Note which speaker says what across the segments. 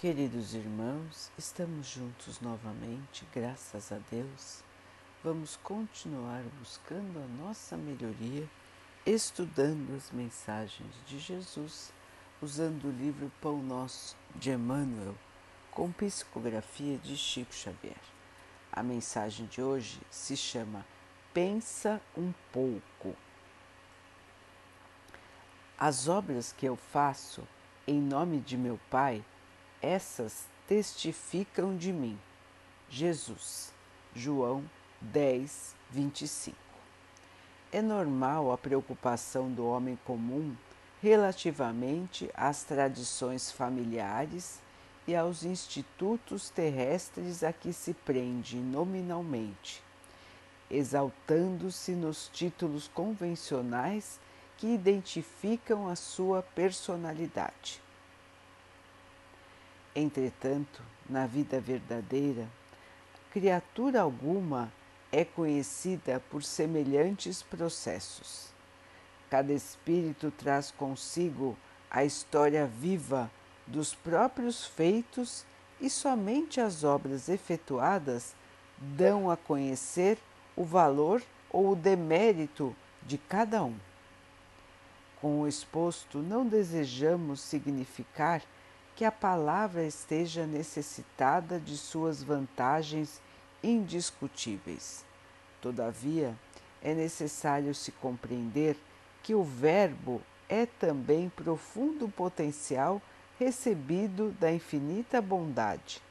Speaker 1: Queridos irmãos, estamos juntos novamente, graças a Deus. Vamos continuar buscando a nossa melhoria, estudando as mensagens de Jesus, usando o livro Pão Nosso de Emmanuel, com psicografia de Chico Xavier. A mensagem de hoje se chama Pensa um pouco. As obras que eu faço em nome de meu Pai essas testificam de mim. Jesus, João 10, 25. É normal a preocupação do homem comum relativamente às tradições familiares e aos institutos terrestres a que se prende nominalmente, exaltando-se nos títulos convencionais que identificam a sua personalidade. Entretanto, na vida verdadeira, criatura alguma é conhecida por semelhantes processos. Cada espírito traz consigo a história viva dos próprios feitos e somente as obras efetuadas dão a conhecer o valor ou o demérito de cada um. Com o exposto, não desejamos significar que a palavra esteja necessitada de suas vantagens indiscutíveis. Todavia, é necessário se compreender que o Verbo é também profundo potencial recebido da infinita bondade,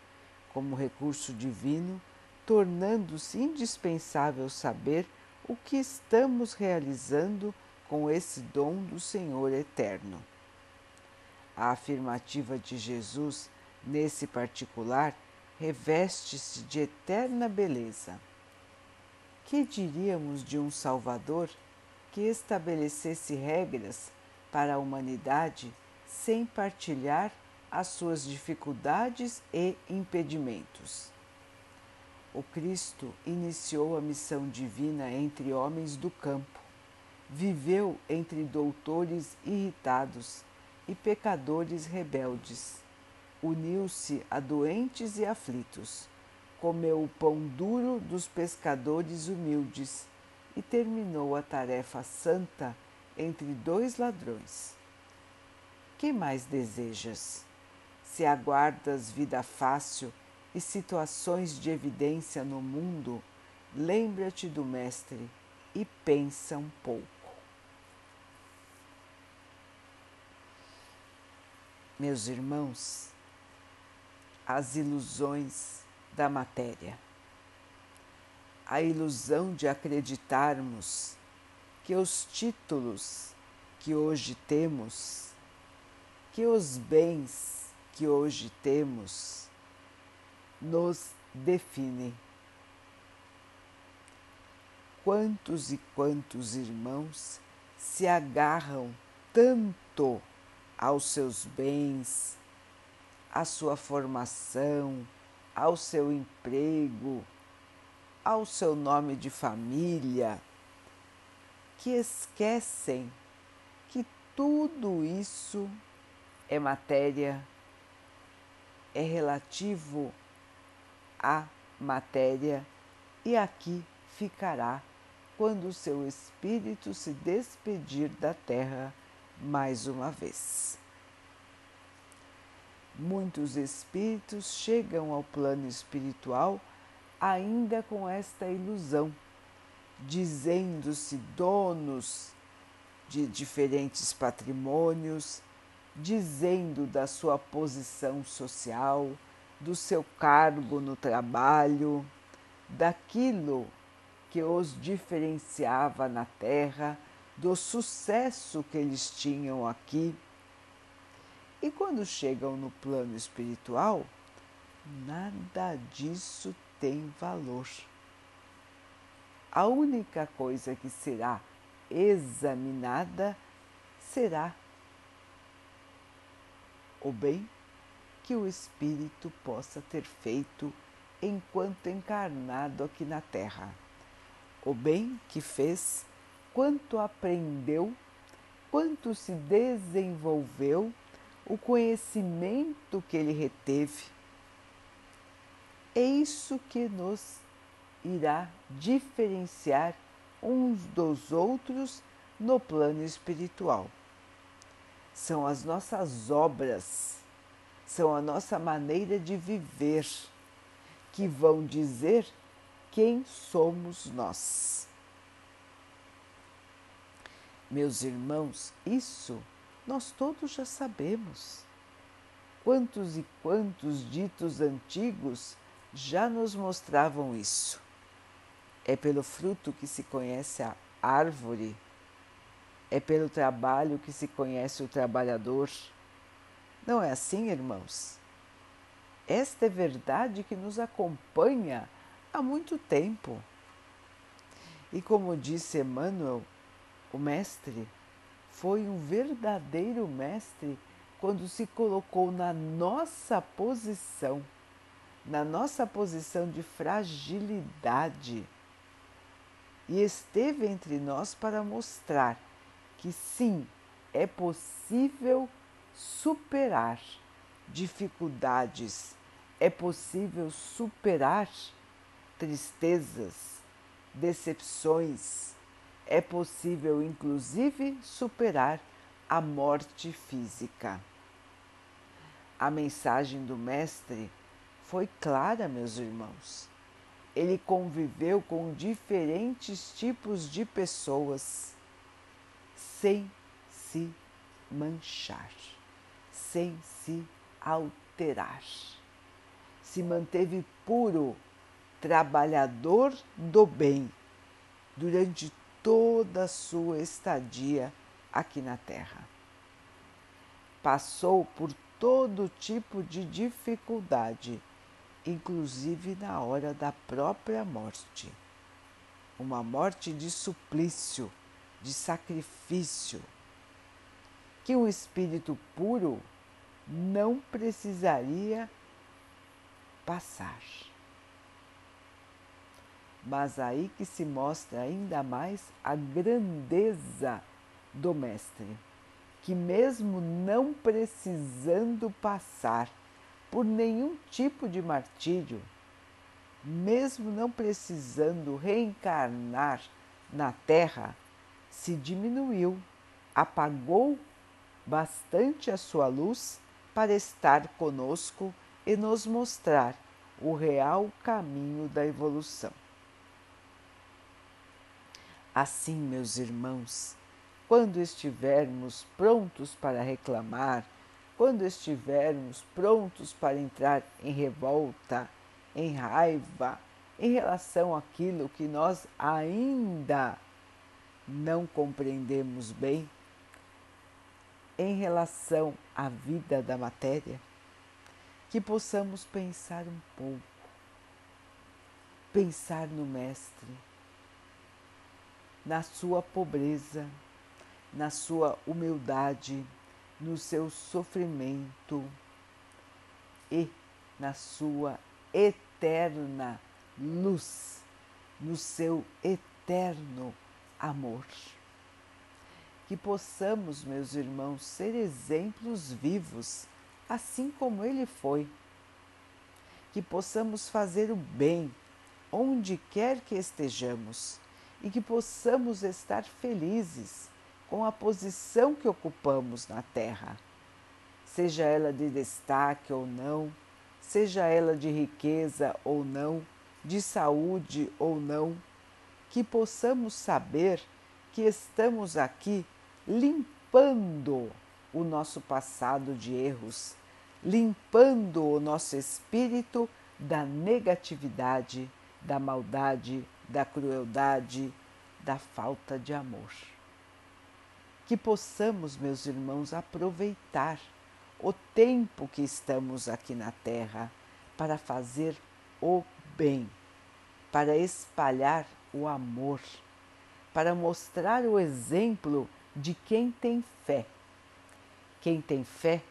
Speaker 1: como recurso divino, tornando-se indispensável saber o que estamos realizando com esse dom do Senhor eterno. A afirmativa de Jesus, nesse particular, reveste-se de eterna beleza. Que diríamos de um Salvador que estabelecesse regras para a humanidade sem partilhar as suas dificuldades e impedimentos? O Cristo iniciou a missão divina entre homens do campo, viveu entre doutores irritados e pecadores rebeldes. Uniu-se a doentes e aflitos, comeu o pão duro dos pescadores humildes e terminou a tarefa santa entre dois ladrões. Que mais desejas? Se aguardas vida fácil e situações de evidência no mundo, lembra-te do Mestre e pensa um pouco. Meus irmãos, as ilusões da matéria. A ilusão de acreditarmos que os títulos que hoje temos, que os bens que hoje temos, nos definem. Quantos e quantos irmãos se agarram tanto aos seus bens, à sua formação, ao seu emprego, ao seu nome de família, que esquecem que tudo isso é matéria, é relativo à matéria e aqui ficará quando o seu espírito se despedir da terra mais uma vez. Muitos espíritos chegam ao plano espiritual ainda com esta ilusão, dizendo-se donos de diferentes patrimônios, dizendo da sua posição social, do seu cargo no trabalho, daquilo que os diferenciava na terra do sucesso que eles tinham aqui. E quando chegam no plano espiritual, nada disso tem valor. A única coisa que será examinada será o bem que o espírito possa ter feito enquanto encarnado aqui na Terra, o bem que fez quanto aprendeu, quanto se desenvolveu, o conhecimento que ele reteve. É isso que nos irá diferenciar uns dos outros no plano espiritual. São as nossas obras, são a nossa maneira de viver que vão dizer quem somos nós. Meus irmãos, isso nós todos já sabemos. Quantos e quantos ditos antigos já nos mostravam isso? É pelo fruto que se conhece a árvore, é pelo trabalho que se conhece o trabalhador. Não é assim, irmãos? Esta é verdade que nos acompanha há muito tempo. E como disse Emmanuel, o Mestre foi um verdadeiro mestre quando se colocou na nossa posição, na nossa posição de fragilidade. E esteve entre nós para mostrar que sim, é possível superar dificuldades é possível superar tristezas, decepções, é possível inclusive superar a morte física. A mensagem do Mestre foi clara, meus irmãos. Ele conviveu com diferentes tipos de pessoas sem se manchar, sem se alterar se manteve puro, trabalhador do bem, durante toda a sua estadia aqui na Terra. Passou por todo tipo de dificuldade, inclusive na hora da própria morte. Uma morte de suplício, de sacrifício, que um espírito puro não precisaria passar. Mas aí que se mostra ainda mais a grandeza do Mestre, que, mesmo não precisando passar por nenhum tipo de martírio, mesmo não precisando reencarnar na Terra, se diminuiu, apagou bastante a sua luz para estar conosco e nos mostrar o real caminho da evolução. Assim, meus irmãos, quando estivermos prontos para reclamar, quando estivermos prontos para entrar em revolta, em raiva, em relação àquilo que nós ainda não compreendemos bem, em relação à vida da matéria, que possamos pensar um pouco, pensar no Mestre, na sua pobreza, na sua humildade, no seu sofrimento e na sua eterna luz, no seu eterno amor. Que possamos, meus irmãos, ser exemplos vivos assim como ele foi. Que possamos fazer o bem onde quer que estejamos e que possamos estar felizes com a posição que ocupamos na Terra, seja ela de destaque ou não, seja ela de riqueza ou não, de saúde ou não, que possamos saber que estamos aqui limpando o nosso passado de erros, limpando o nosso espírito da negatividade, da maldade, da crueldade, da falta de amor. Que possamos, meus irmãos, aproveitar o tempo que estamos aqui na Terra para fazer o bem, para espalhar o amor, para mostrar o exemplo de quem tem fé. Quem tem fé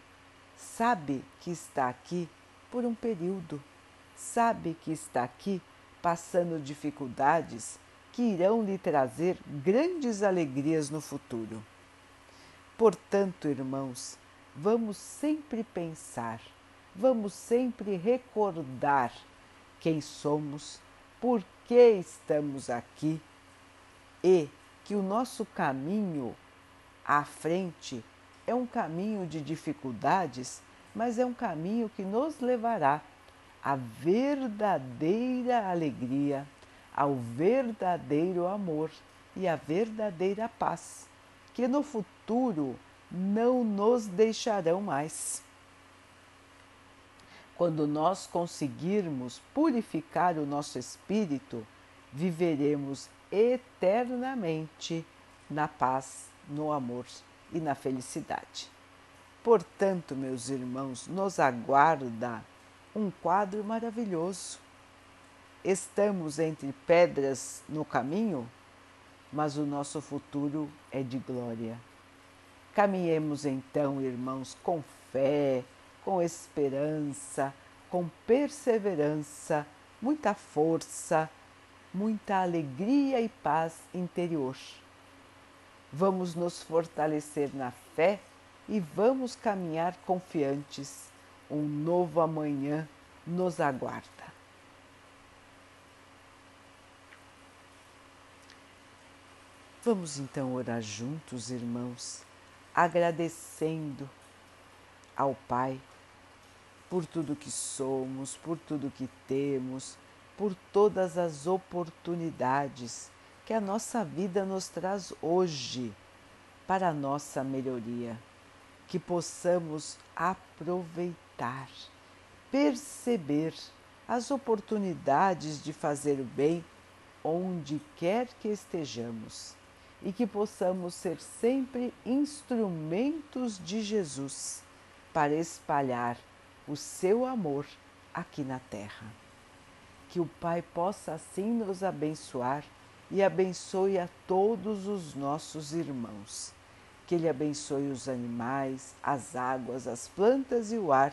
Speaker 1: sabe que está aqui por um período, sabe que está aqui passando dificuldades que irão lhe trazer grandes alegrias no futuro. Portanto, irmãos, vamos sempre pensar, vamos sempre recordar quem somos, por que estamos aqui e que o nosso caminho à frente é um caminho de dificuldades, mas é um caminho que nos levará à verdadeira alegria, ao verdadeiro amor e à verdadeira paz, que no futuro não nos deixarão mais. Quando nós conseguirmos purificar o nosso espírito, viveremos eternamente na paz, no amor e na felicidade. Portanto, meus irmãos, nos aguarda um quadro maravilhoso. Estamos entre pedras no caminho, mas o nosso futuro é de glória. Caminhemos então, irmãos, com fé, com esperança, com perseverança, muita força, muita alegria e paz interior. Vamos nos fortalecer na fé e vamos caminhar confiantes. Um novo amanhã nos aguarda. Vamos então orar juntos, irmãos, agradecendo ao Pai por tudo que somos, por tudo que temos, por todas as oportunidades que a nossa vida nos traz hoje para a nossa melhoria, que possamos aproveitar, perceber as oportunidades de fazer o bem onde quer que estejamos e que possamos ser sempre instrumentos de Jesus para espalhar o seu amor aqui na terra. Que o Pai possa assim nos abençoar e abençoe a todos os nossos irmãos. Que Ele abençoe os animais, as águas, as plantas e o ar